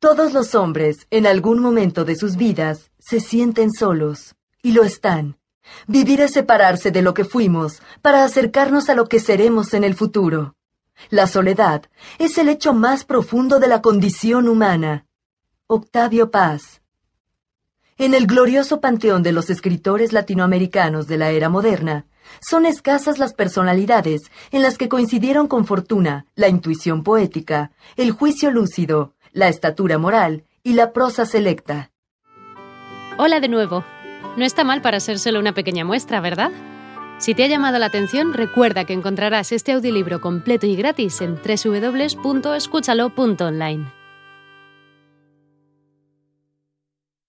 Todos los hombres, en algún momento de sus vidas, se sienten solos, y lo están. Vivir es separarse de lo que fuimos para acercarnos a lo que seremos en el futuro. La soledad es el hecho más profundo de la condición humana. Octavio Paz. En el glorioso panteón de los escritores latinoamericanos de la era moderna, son escasas las personalidades en las que coincidieron con fortuna la intuición poética, el juicio lúcido, la estatura moral y la prosa selecta. Hola de nuevo. No está mal para ser solo una pequeña muestra, ¿verdad? Si te ha llamado la atención, recuerda que encontrarás este audiolibro completo y gratis en www.escúchalo.online.